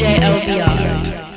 DJ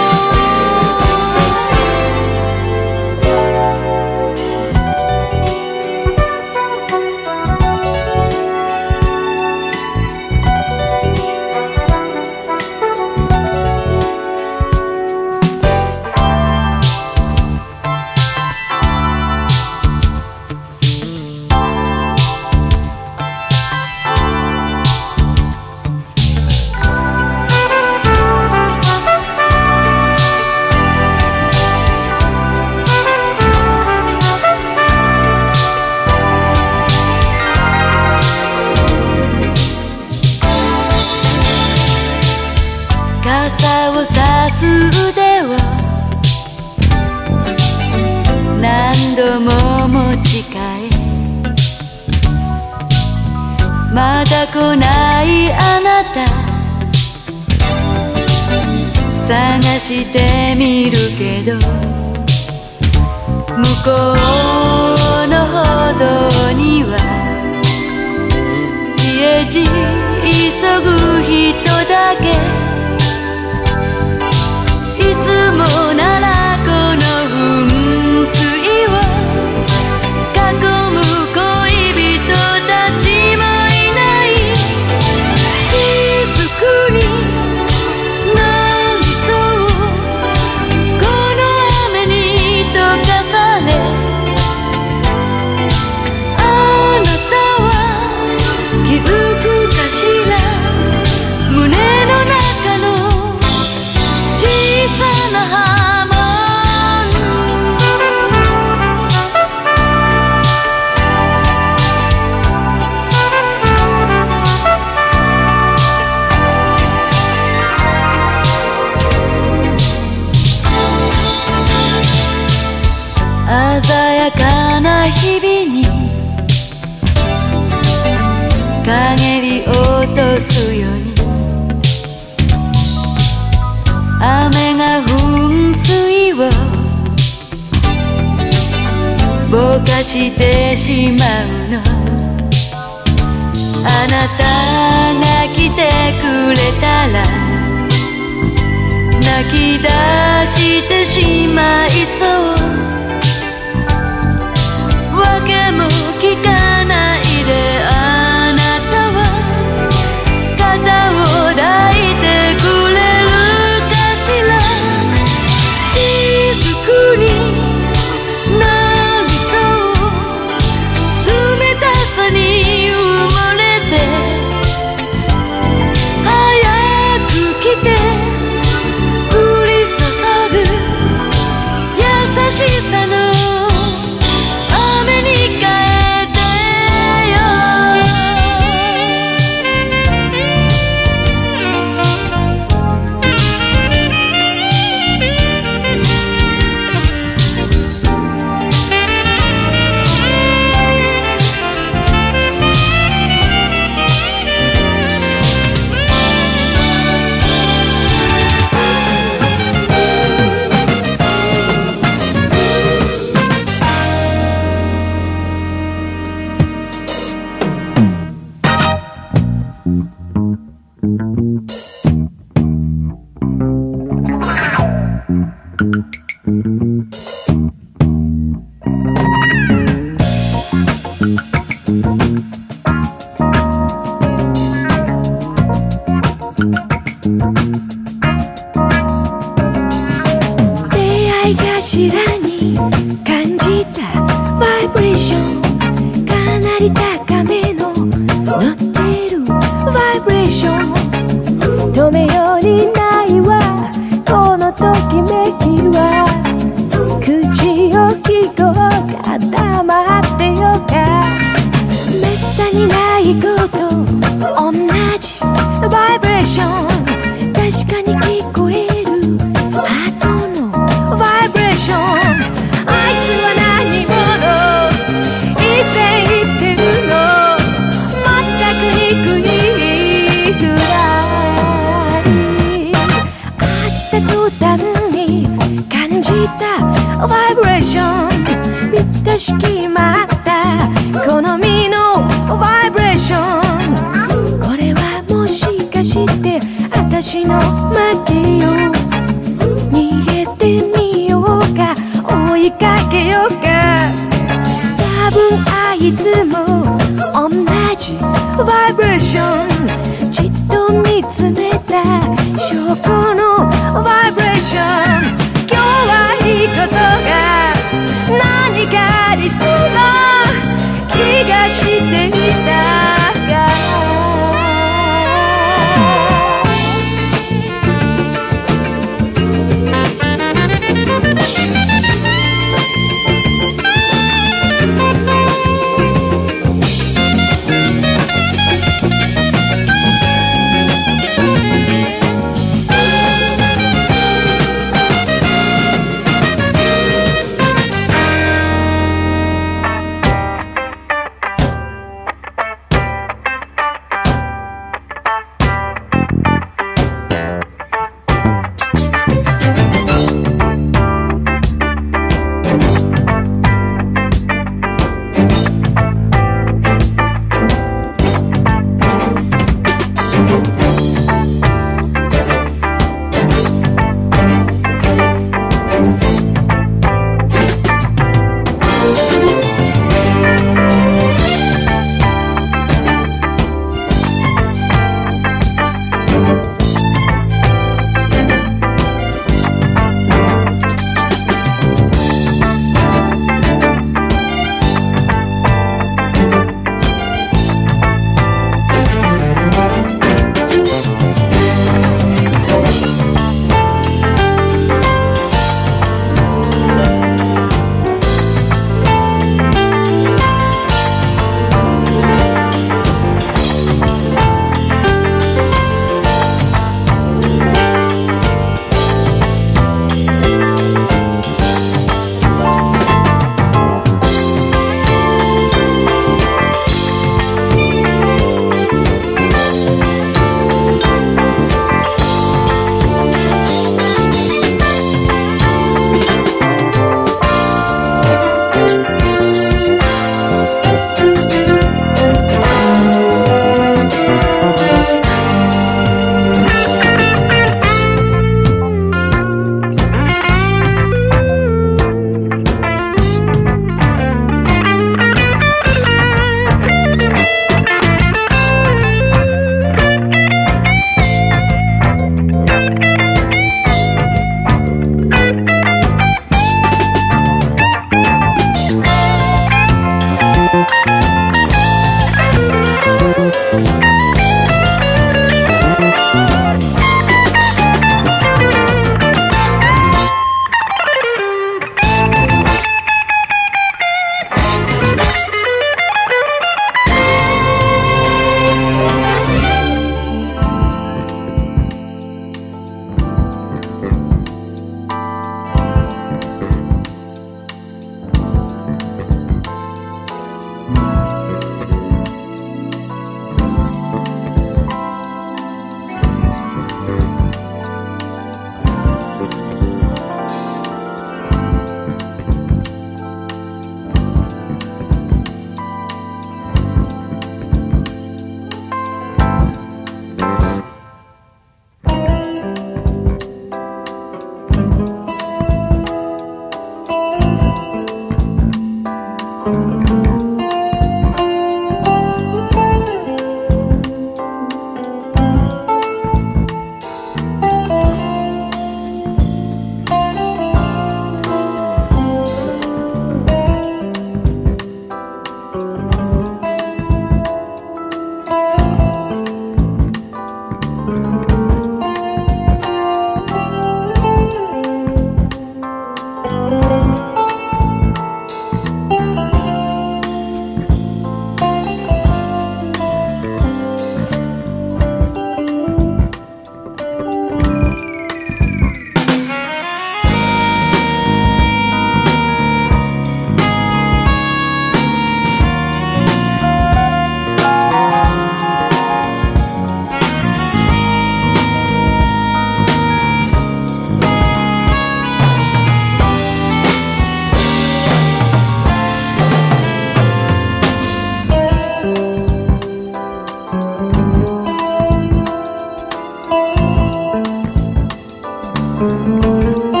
Música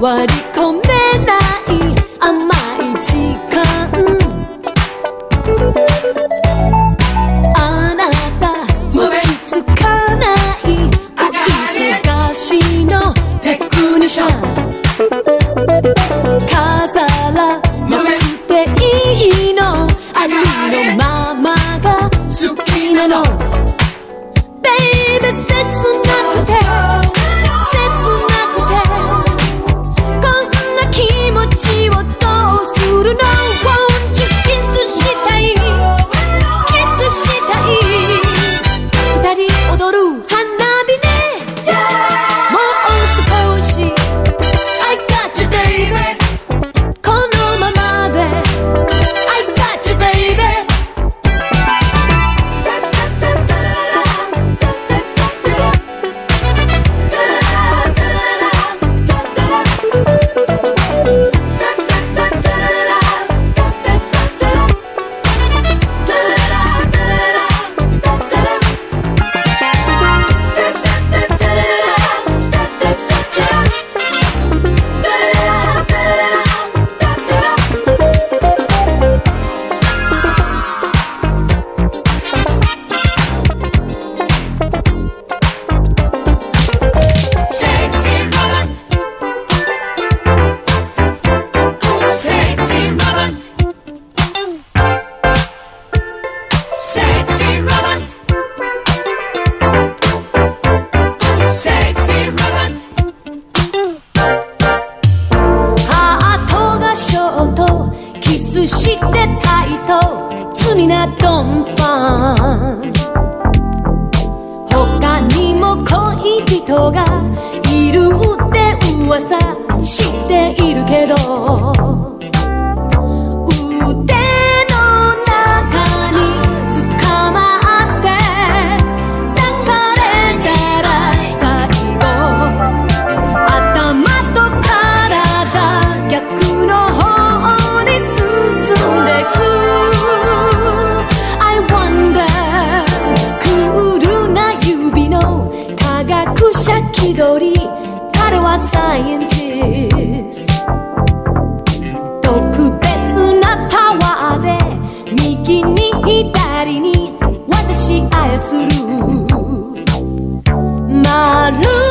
割り込めない特別なパワーで右に左に私操る。まる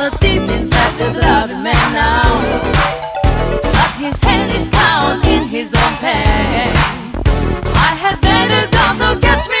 the deep inside the blood man now. But his head is bound in his own pain. I had better go, so catch me.